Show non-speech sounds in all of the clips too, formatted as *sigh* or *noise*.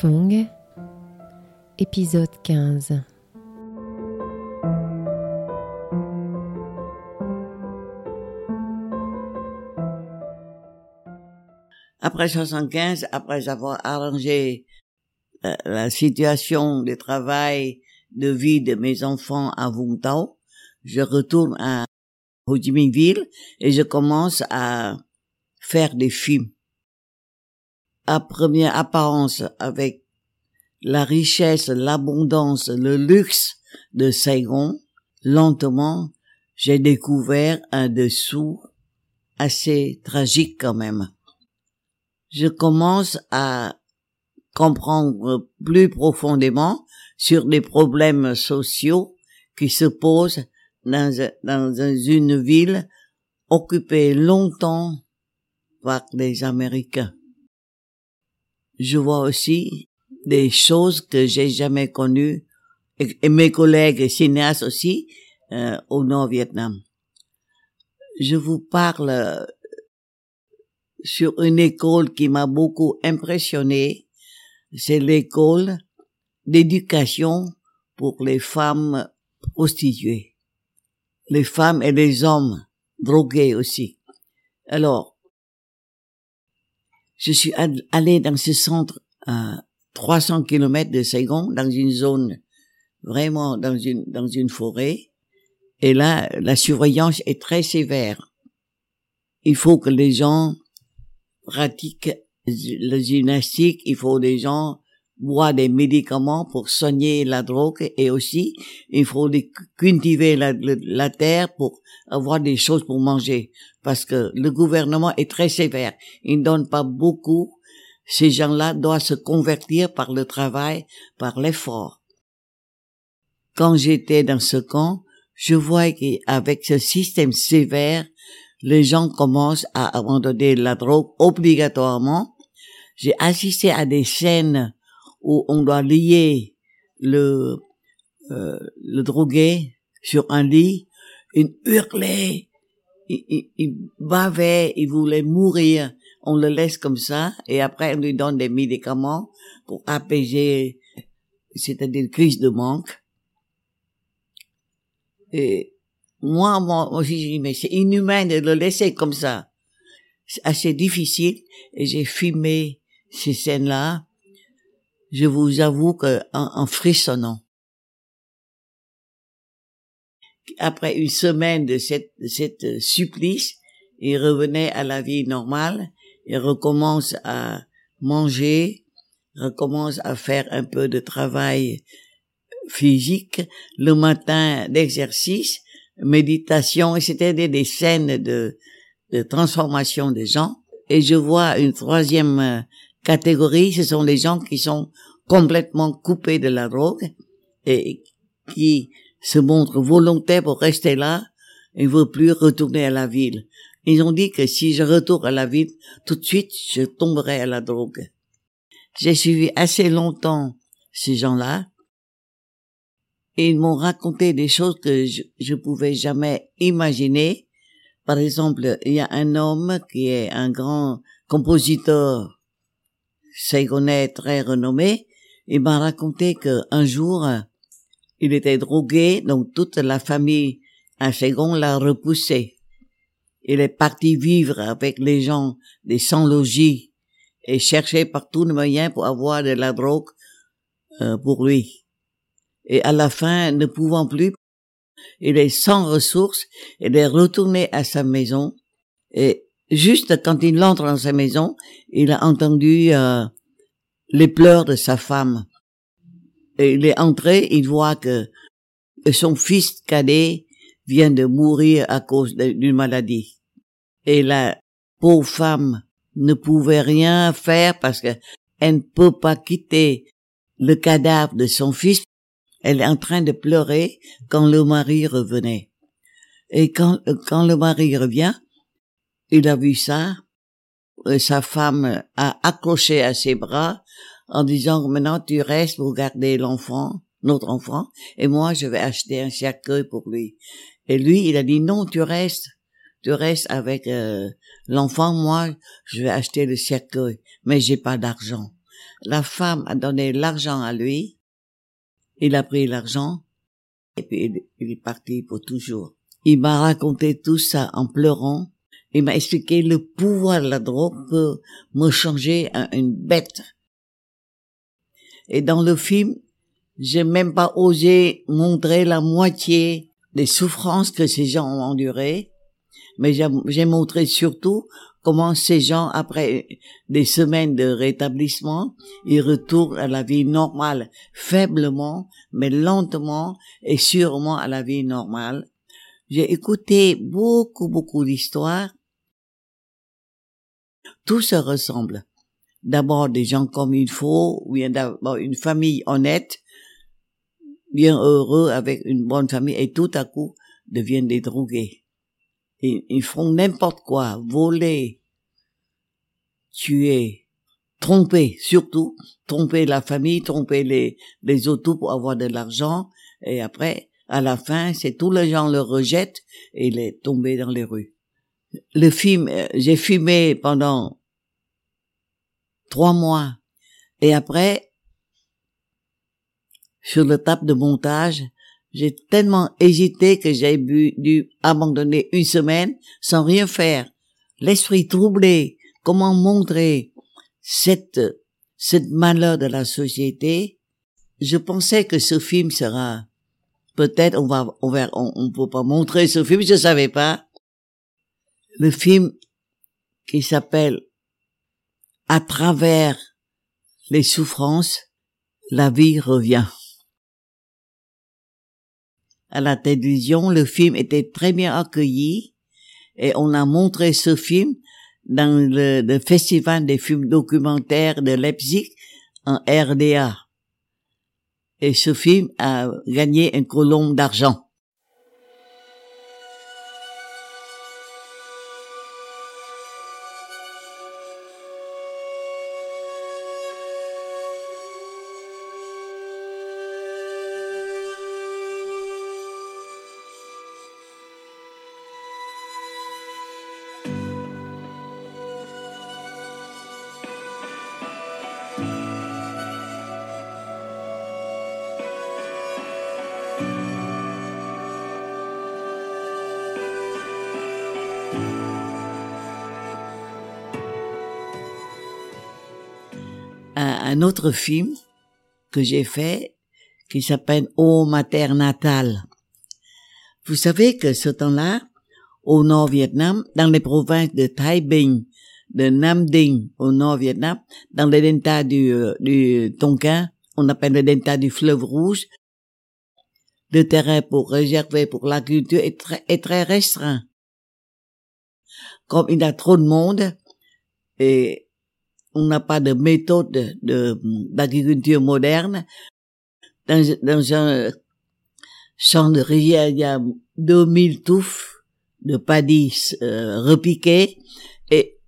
Fong, épisode 15. Après 75, après avoir arrangé la, la situation de travail, de vie de mes enfants à Vung Tau, je retourne à Ho Chi Minh Ville et je commence à faire des films. À première apparence, avec la richesse, l'abondance, le luxe de Saigon, lentement, j'ai découvert un dessous assez tragique quand même. Je commence à comprendre plus profondément sur les problèmes sociaux qui se posent dans, une ville occupée longtemps par les Américains. Je vois aussi des choses que j'ai jamais connues et, mes collègues cinéastes aussi euh, au Nord-Vietnam. Je vous parle euh, sur une école qui m'a beaucoup impressionné. C'est l'école d'éducation pour les femmes prostituées. Les femmes et les hommes drogués aussi. Alors, je suis allé dans ce centre à 300 kilomètres de Saigon, dans une zone vraiment dans une dans une forêt. Et là, la surveillance est très sévère. Il faut que les gens pratiquent la gymnastique. Il faut des gens boire des médicaments pour soigner la drogue et aussi il faut cultiver la, la, terre pour avoir des choses pour manger parce que le gouvernement est très sévère. Il ne donne pas beaucoup. Ces gens-là doivent se convertir par le travail, par l'effort. Quand j'étais dans ce camp, je vois qu'avec ce système sévère, les gens commencent à abandonner la drogue obligatoirement. J'ai assisté à des scènes où on doit lier le euh, le drogué sur un lit, il hurlait, il, il, bavait, il voulait mourir. On le laisse comme ça et après on lui donne des médicaments pour apaiser, c'est-à-dire crise de manque. Et moi, moi aussi, je dis, mais c'est inhumain de le laisser comme ça. C'est assez difficile et j'ai filmé ces scènes-là je vous avoue que en, frissonnant. Après une semaine de cette, de cette supplice, il revenait à la vie normale, il recommence à manger, recommence à faire un peu de travail physique, le matin d'exercice, méditation, et c'était des, scènes de, de transformation des gens. Et je vois une troisième catégorie, ce sont les gens qui sont complètement coupés de la drogue et qui se montrent volontaires pour rester là et ne veulent plus retourner à la ville. Ils ont dit que si je retourne à la ville, tout de suite, je tomberai à la drogue. J'ai suivi assez longtemps ces gens-là ils m'ont raconté des choses que je, je pouvais jamais imaginer. Par exemple, il y a un homme qui est un grand compositeur saigonais très renommé, il m'a raconté qu'un jour, il était drogué, donc toute la famille à Saigon l'a repoussé. Il est parti vivre avec les gens des sans-logis et chercher par tous les moyens pour avoir de la drogue euh, pour lui. Et à la fin, ne pouvant plus, il est sans ressources, il est retourné à sa maison et juste quand il entre dans sa maison, il a entendu euh, les pleurs de sa femme. Et il est entré, il voit que son fils cadet vient de mourir à cause d'une maladie. Et la pauvre femme ne pouvait rien faire parce que elle ne peut pas quitter le cadavre de son fils. Elle est en train de pleurer quand le mari revenait. Et quand, quand le mari revient, il a vu ça, euh, sa femme a accroché à ses bras en disant maintenant tu restes pour garder l'enfant, notre enfant, et moi je vais acheter un cercueil pour lui. Et lui, il a dit non, tu restes, tu restes avec euh, l'enfant, moi je vais acheter le cercueil, mais j'ai pas d'argent. La femme a donné l'argent à lui. Il a pris l'argent et puis il est parti pour toujours. Il m'a raconté tout ça en pleurant. Il m'a expliqué le pouvoir de la drogue peut me changer en une bête. Et dans le film, j'ai même pas osé montrer la moitié des souffrances que ces gens ont endurées, mais j'ai montré surtout comment ces gens, après des semaines de rétablissement, ils retournent à la vie normale, faiblement, mais lentement et sûrement à la vie normale. J'ai écouté beaucoup, beaucoup d'histoires. Tout se ressemble. D'abord des gens comme il faut, ou bien d'abord une famille honnête, bien heureux avec une bonne famille, et tout à coup deviennent des drogués. Ils, ils font n'importe quoi, voler, tuer, tromper, surtout, tromper la famille, tromper les, les autos pour avoir de l'argent, et après, à la fin, c'est tous les gens le rejettent et il est tombé dans les rues. Le film, euh, j'ai fumé pendant trois mois, et après, sur le table de montage, j'ai tellement hésité que j'ai dû abandonner une semaine sans rien faire. L'esprit troublé, comment montrer cette, cette malheur de la société? Je pensais que ce film sera, peut-être on va, on va, on, peut pas montrer ce film, je savais pas. Le film qui s'appelle À travers les souffrances, la vie revient à la télévision. Le film était très bien accueilli et on a montré ce film dans le, festival des films documentaires de Leipzig en RDA. Et ce film a gagné un colombe d'argent. Un autre film que j'ai fait qui s'appelle Au Mater Natal. Vous savez que ce temps-là, au nord-Vietnam, dans les provinces de Thái Bình, de Nam Dinh, au nord-Vietnam, dans le delta du, euh, du Tonkin, on appelle le delta du fleuve rouge, le terrain pour réserver pour l'agriculture est très, est très restreint. Comme il y a trop de monde, et on n'a pas de méthode de d'agriculture moderne. Dans, dans un champ de rivière, il y a 2000 touffes de padis euh, repiqués et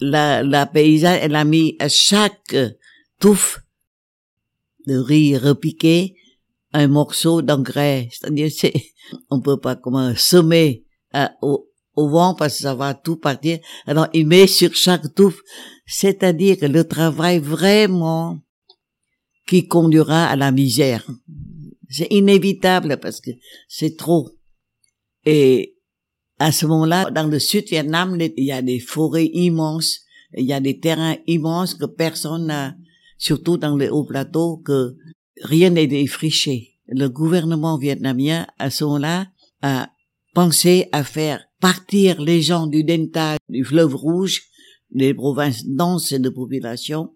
la, la paysanne, elle a mis à chaque touffe de riz repiqué un morceau d'engrais. C'est-à-dire, c'est, on peut pas comment semer au, au vent parce que ça va tout partir. Alors, il met sur chaque touffe c'est-à-dire le travail vraiment qui conduira à la misère. C'est inévitable parce que c'est trop. Et à ce moment-là, dans le sud Vietnam, il y a des forêts immenses, il y a des terrains immenses que personne n'a, surtout dans les hauts plateaux, que rien n'est défriché. Le gouvernement vietnamien, à ce moment-là, a pensé à faire partir les gens du delta du fleuve rouge les provinces denses de population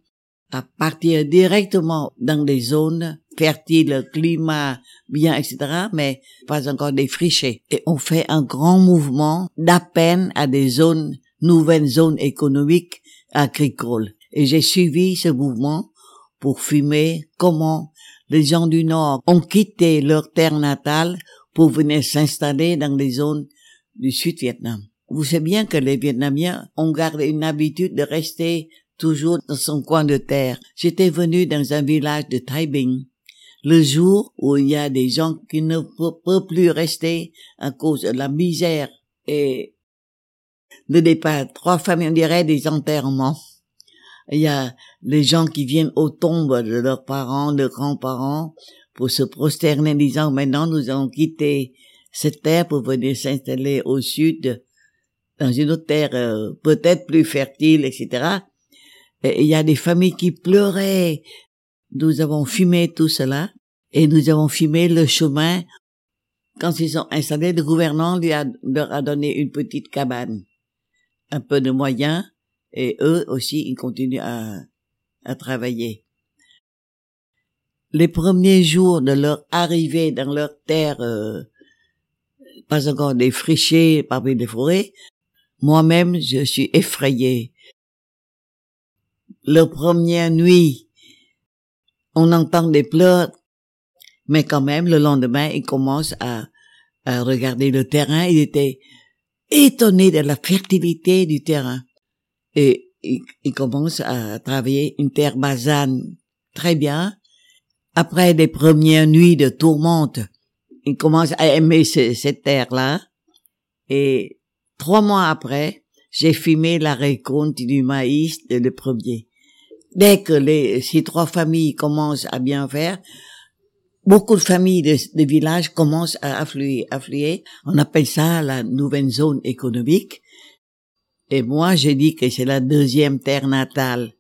à partir directement dans des zones fertiles, climat bien, etc., mais pas encore défrichées. Et on fait un grand mouvement d'appel à des zones, nouvelles zones économiques agricoles. Et j'ai suivi ce mouvement pour filmer comment les gens du Nord ont quitté leur terre natale pour venir s'installer dans les zones du Sud-Vietnam. Vous savez bien que les Vietnamiens ont gardé une habitude de rester toujours dans son coin de terre. J'étais venu dans un village de Bình le jour où il y a des gens qui ne peuvent plus rester à cause de la misère et le départ. Trois familles, on dirait des enterrements. Il y a les gens qui viennent aux tombes de leurs parents, de grands-parents, pour se prosterner, disant maintenant nous allons quitter cette terre pour venir s'installer au sud, dans une autre terre euh, peut-être plus fertile, etc. Et il y a des familles qui pleuraient. Nous avons fumé tout cela et nous avons fumé le chemin. Quand ils sont installés, le gouvernement lui a, leur a donné une petite cabane, un peu de moyens, et eux aussi, ils continuent à, à travailler. Les premiers jours de leur arrivée dans leur terre, euh, pas encore défrichée parmi les forêts, moi-même, je suis effrayée. Leur première nuit, on entend des pleurs, mais quand même, le lendemain, ils commencent à, à regarder le terrain. Il était étonné de la fertilité du terrain. Et il, commence à travailler une terre basane très bien. Après les premières nuits de tourmente, il commence à aimer cette terre-là. Et trois mois après, j'ai fumé la récolte du maïs de le premier. Dès que les, ces trois familles commencent à bien faire, beaucoup de familles de, de villages commencent à affluer, affluer. On appelle ça la nouvelle zone économique. Et moi, j'ai dit que c'est la deuxième terre natale.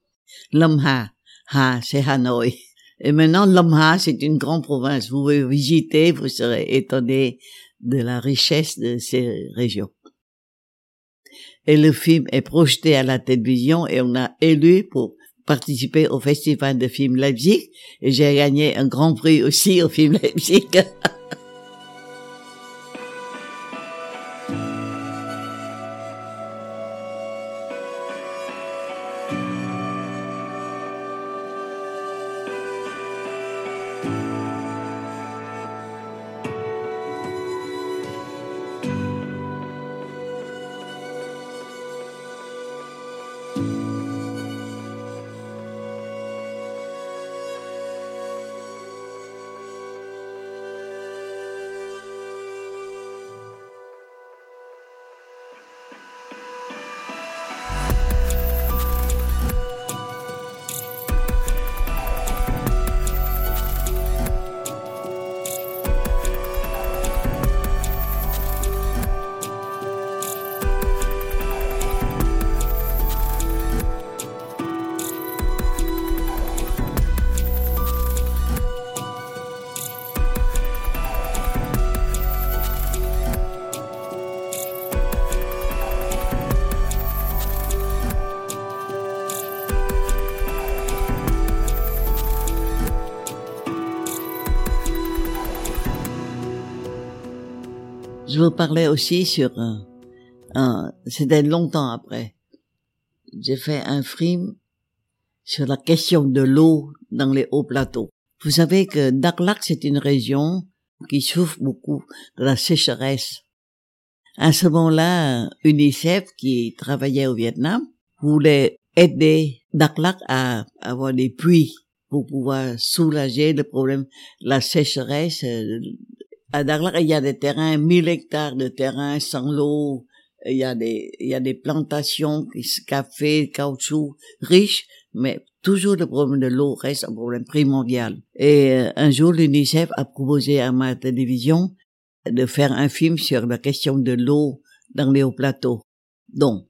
L'Omha, ha, c'est Hanoï. Et maintenant, l'Omha, c'est une grande province. Vous pouvez visiter, vous serez étonné de la richesse de ces régions. Et le film est projeté à la télévision et on a élu pour participer au festival de film Leipzig et j'ai gagné un grand prix aussi au film Leipzig. *laughs* je vous parlais aussi sur un, un c'était longtemps après. J'ai fait un film sur la question de l'eau dans les hauts plateaux. Vous savez que Daklak, c'est une région qui souffre beaucoup de la sécheresse. À ce moment-là, UNICEF, qui travaillait au Vietnam, voulait aider Daklak à avoir des puits pour pouvoir soulager le problème de la sécheresse, à Daglak, il y a des terrains, 1000 hectares de terrain sans l'eau. Il y a des, il y a des plantations, café, caoutchouc, riches, mais toujours le problème de l'eau reste un problème primordial. Et euh, un jour, l'UNICEF a proposé à ma télévision de faire un film sur la question de l'eau dans les hauts plateaux. Donc,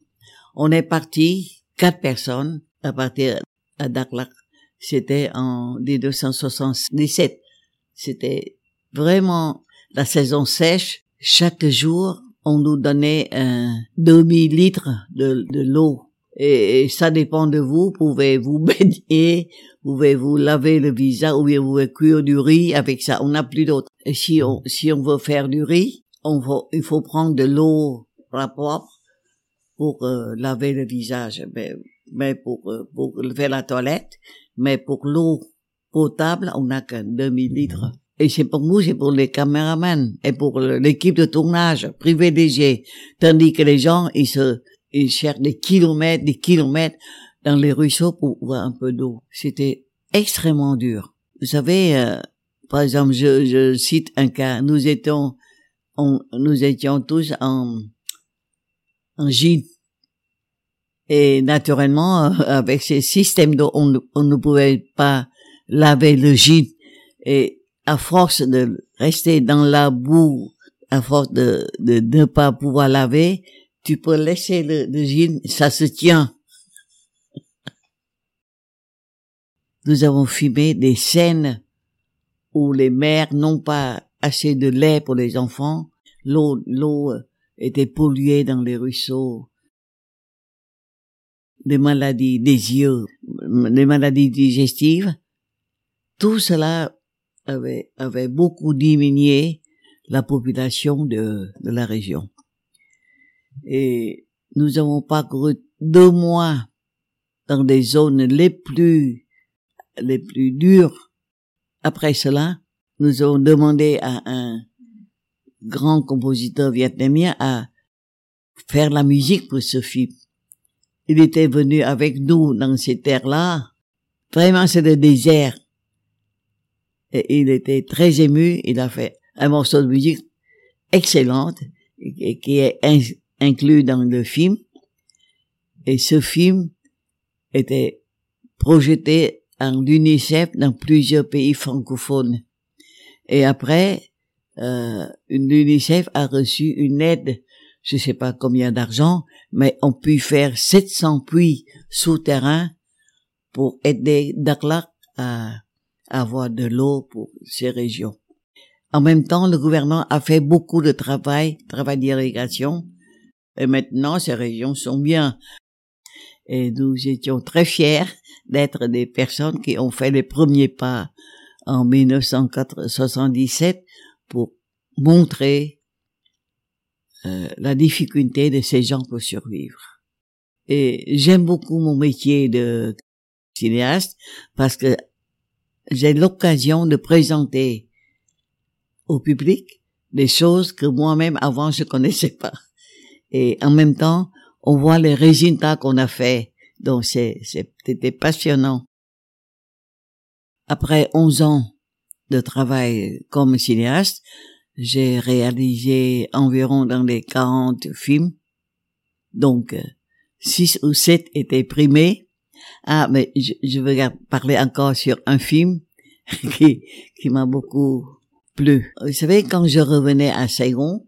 on est parti, quatre personnes, à partir à Daklak. C'était en 1977. C'était vraiment la saison sèche, chaque jour, on nous donnait un demi-litre de, de l'eau. Et, ça dépend de vous. Pouvez vous *laughs* baigner, pouvez vous laver le visage ou bien vous pouvez cuire du riz avec ça? On n'a plus d'autre. Si on, si on veut faire du riz, on va, il faut prendre de l'eau propre pour euh, laver le visage. Mais, mais pour, euh, pour faire la toilette. Mais pour l'eau potable, on n'a qu'un demi-litre. Et c'est pour nous, c'est pour les caméramans et pour l'équipe de tournage privilégiée. Tandis que les gens, ils se, ils cherchent des kilomètres, des kilomètres dans les ruisseaux pour voir un peu d'eau. C'était extrêmement dur. Vous savez, euh, par exemple, je, je, cite un cas. Nous étions, on, nous étions tous en, en gîte. Et naturellement, euh, avec ces systèmes d'eau, on, on ne pouvait pas laver le gîte. Et à force de rester dans la boue, à force de ne pas pouvoir laver, tu peux laisser le, le ça se tient. *laughs* Nous avons filmé des scènes où les mères n'ont pas assez de lait pour les enfants. L'eau, l'eau était polluée dans les ruisseaux. Les maladies des yeux, les maladies digestives. Tout cela avait, avait beaucoup diminué la population de, de la région. Et nous avons parcouru deux mois dans des zones les plus, les plus dures. Après cela, nous avons demandé à un grand compositeur vietnamien à faire la musique pour ce film. Il était venu avec nous dans ces terres-là. Vraiment, c'est le désert. Il était très ému. Il a fait un morceau de musique excellente qui est in- inclus dans le film. Et ce film était projeté en l'UNICEF dans plusieurs pays francophones. Et après, euh, l'UNICEF a reçu une aide, je sais pas combien d'argent, mais on peut faire 700 puits souterrains pour aider Dakhla à avoir de l'eau pour ces régions. En même temps, le gouvernement a fait beaucoup de travail, travail d'irrigation, et maintenant ces régions sont bien. Et nous étions très fiers d'être des personnes qui ont fait les premiers pas en 1977 pour montrer euh, la difficulté de ces gens pour survivre. Et j'aime beaucoup mon métier de cinéaste parce que j'ai l'occasion de présenter au public des choses que moi-même avant je connaissais pas. Et en même temps, on voit les résultats qu'on a fait. Donc c'est, c'était passionnant. Après 11 ans de travail comme cinéaste, j'ai réalisé environ dans les 40 films. Donc, 6 ou 7 étaient primés. Ah, mais je, je veux parler encore sur un film *laughs* qui, qui m'a beaucoup plu. Vous savez, quand je revenais à Saigon,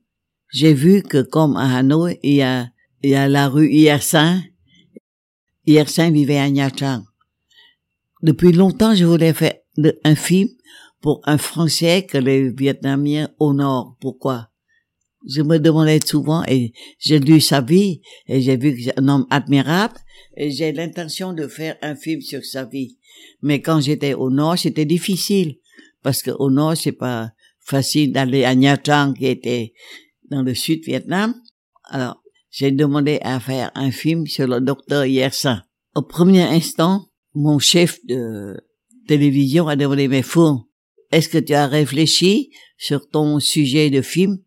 j'ai vu que comme à Hanoï, il y a, il y a la rue Hiersin. Hiersin vivait à Nha Trang. Depuis longtemps, je voulais faire un film pour un Français que les Vietnamiens honorent. Pourquoi? Je me demandais souvent, et j'ai lu sa vie, et j'ai vu que c'est un homme admirable, et j'ai l'intention de faire un film sur sa vie. Mais quand j'étais au Nord, c'était difficile, parce que au Nord, c'est pas facile d'aller à Nha Trang, qui était dans le sud Vietnam. Alors, j'ai demandé à faire un film sur le docteur Yersin. Au premier instant, mon chef de télévision a demandé, mais Fou, est-ce que tu as réfléchi sur ton sujet de film?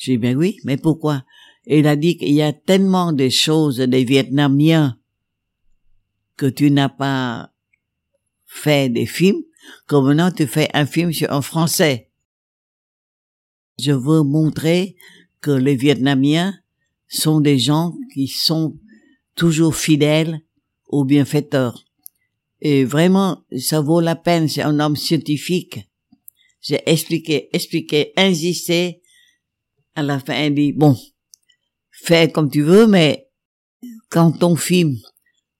J'ai dit, ben oui, mais pourquoi? Il a dit qu'il y a tellement de choses des Vietnamiens que tu n'as pas fait des films, que maintenant tu fais un film sur un Français. Je veux montrer que les Vietnamiens sont des gens qui sont toujours fidèles aux bienfaiteurs. Et vraiment, ça vaut la peine. C'est un homme scientifique. J'ai expliqué, expliqué, insisté. À la fin, il dit, bon, fais comme tu veux, mais quand ton film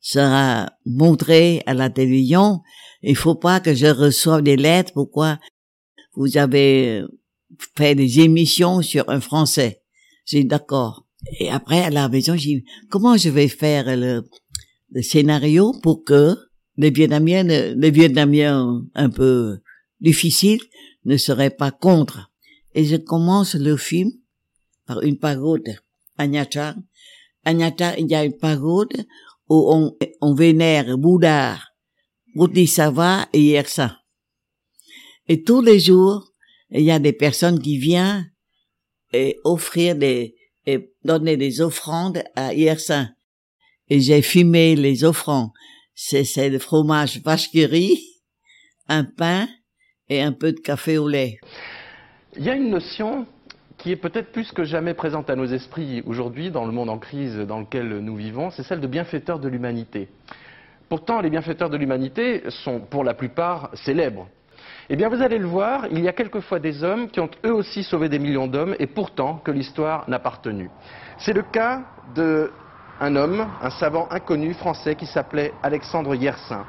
sera montré à la télévision, il faut pas que je reçoive des lettres. Pourquoi vous avez fait des émissions sur un Français? J'ai dit, d'accord. Et après, à la maison, j'ai dit, comment je vais faire le, le scénario pour que les Vietnamiens, les Vietnamiens un peu difficiles ne seraient pas contre? Et je commence le film par une pagode Nha Trang, il y a une pagode où on, on vénère Bouddha, Bodhisattva et Yersa. Et tous les jours, il y a des personnes qui viennent et offrir des, et donner des offrandes à Yersa. Et j'ai fumé les offrandes c'est le fromage vache un pain et un peu de café au lait. Il y a une notion qui est peut-être plus que jamais présente à nos esprits aujourd'hui dans le monde en crise dans lequel nous vivons, c'est celle de bienfaiteurs de l'humanité. Pourtant, les bienfaiteurs de l'humanité sont pour la plupart célèbres. Eh bien, vous allez le voir, il y a quelquefois des hommes qui ont eux aussi sauvé des millions d'hommes et pourtant que l'histoire n'a pas retenu. C'est le cas d'un homme, un savant inconnu français qui s'appelait Alexandre Yersin.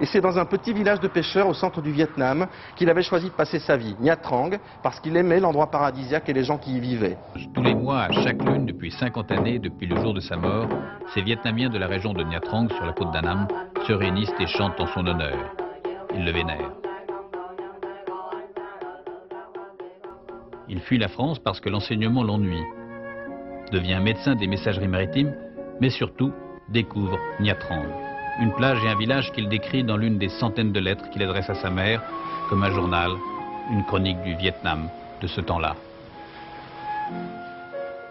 Et c'est dans un petit village de pêcheurs au centre du Vietnam qu'il avait choisi de passer sa vie, Nha Trang, parce qu'il aimait l'endroit paradisiaque et les gens qui y vivaient. Tous les mois, à chaque lune, depuis 50 années, depuis le jour de sa mort, ces Vietnamiens de la région de Nha Trang, sur la côte d'Annam, se réunissent et chantent en son honneur. Ils le vénèrent. Il fuit la France parce que l'enseignement l'ennuie. Devient médecin des messageries maritimes, mais surtout découvre Nha Trang une plage et un village qu'il décrit dans l'une des centaines de lettres qu'il adresse à sa mère, comme un journal, une chronique du Vietnam de ce temps-là.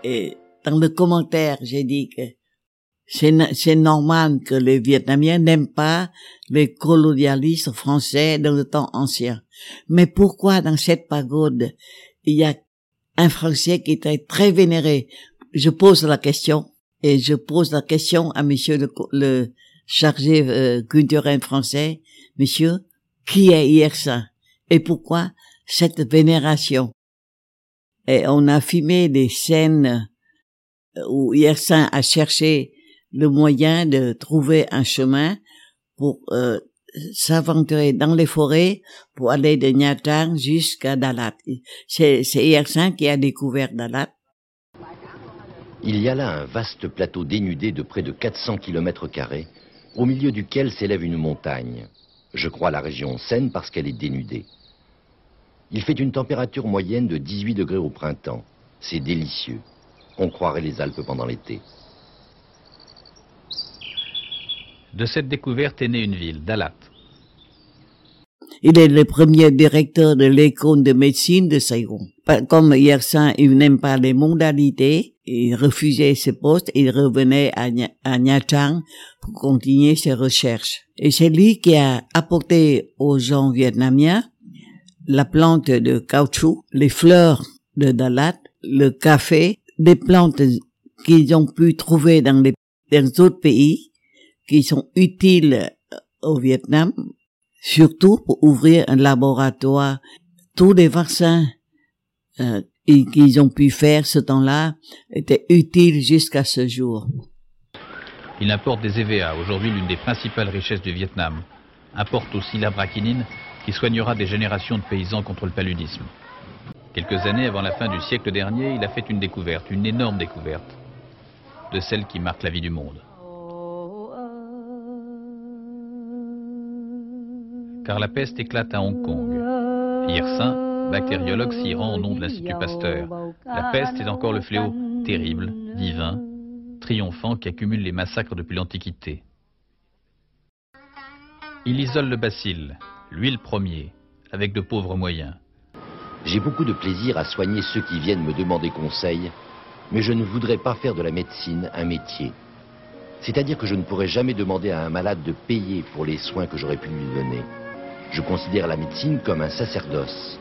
Et dans le commentaire, j'ai dit que c'est normal que les Vietnamiens n'aiment pas les colonialistes français dans le temps ancien. Mais pourquoi dans cette pagode, il y a un Français qui est très vénéré? Je pose la question et je pose la question à monsieur le chargé euh, culturel français, monsieur, qui est Yersin et pourquoi cette vénération? Et on a filmé des scènes euh, où Yersin a cherché le moyen de trouver un chemin pour euh, s'aventurer dans les forêts pour aller de Nha jusqu'à Dalat. C'est Yersin qui a découvert Dalat. Il y a là un vaste plateau dénudé de près de 400 km au milieu duquel s'élève une montagne. Je crois la région Seine parce qu'elle est dénudée. Il fait une température moyenne de 18 degrés au printemps. C'est délicieux. On croirait les Alpes pendant l'été. De cette découverte est née une ville, Dalat. Il est le premier directeur de l'école de médecine de Saigon. Comme Yersin, il n'aime pas les modalités, il refusait ce poste, il revenait à, Nha Trang pour continuer ses recherches. Et c'est lui qui a apporté aux gens vietnamiens la plante de caoutchouc, les fleurs de Dalat, le café, des plantes qu'ils ont pu trouver dans les, dans autres pays, qui sont utiles au Vietnam surtout pour ouvrir un laboratoire. Tous les vaccins euh, qu'ils ont pu faire ce temps-là étaient utiles jusqu'à ce jour. Il importe des EVA, aujourd'hui l'une des principales richesses du Vietnam. Importe aussi la braquinine, qui soignera des générations de paysans contre le paludisme. Quelques années avant la fin du siècle dernier, il a fait une découverte, une énorme découverte, de celle qui marque la vie du monde. Car la peste éclate à Hong Kong. Yersin, bactériologue, s'y rend au nom de l'Institut Pasteur. La peste est encore le fléau terrible, divin, triomphant qui accumule les massacres depuis l'Antiquité. Il isole le bacille, lui le premier, avec de pauvres moyens. J'ai beaucoup de plaisir à soigner ceux qui viennent me demander conseil, mais je ne voudrais pas faire de la médecine un métier. C'est-à-dire que je ne pourrais jamais demander à un malade de payer pour les soins que j'aurais pu lui donner. Je considère la médecine comme un sacerdoce.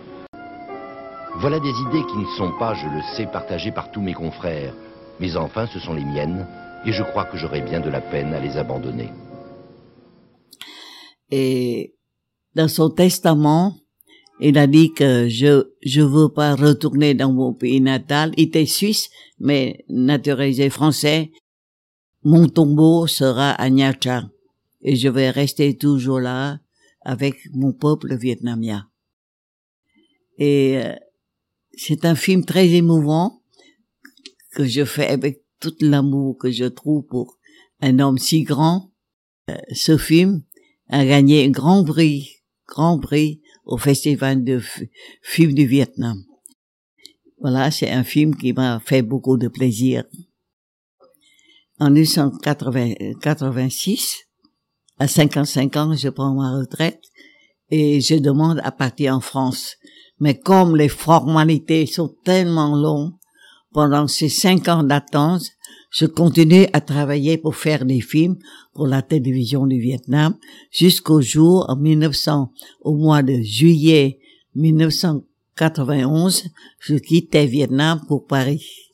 Voilà des idées qui ne sont pas, je le sais, partagées par tous mes confrères. Mais enfin, ce sont les miennes, et je crois que j'aurais bien de la peine à les abandonner. Et dans son testament, il a dit que je je veux pas retourner dans mon pays natal. Il était suisse, mais naturalisé français. Mon tombeau sera à Trang et je vais rester toujours là avec mon peuple vietnamien. Et euh, c'est un film très émouvant que je fais avec tout l'amour que je trouve pour un homme si grand. Euh, ce film a gagné un grand prix, grand prix au Festival de films du Vietnam. Voilà, c'est un film qui m'a fait beaucoup de plaisir. En 1986, à 55 ans, je prends ma retraite et je demande à partir en France. Mais comme les formalités sont tellement longues, pendant ces cinq ans d'attente, je continue à travailler pour faire des films pour la télévision du Vietnam jusqu'au jour, en 1900, au mois de juillet 1900, 91, je quittais Vietnam pour Paris.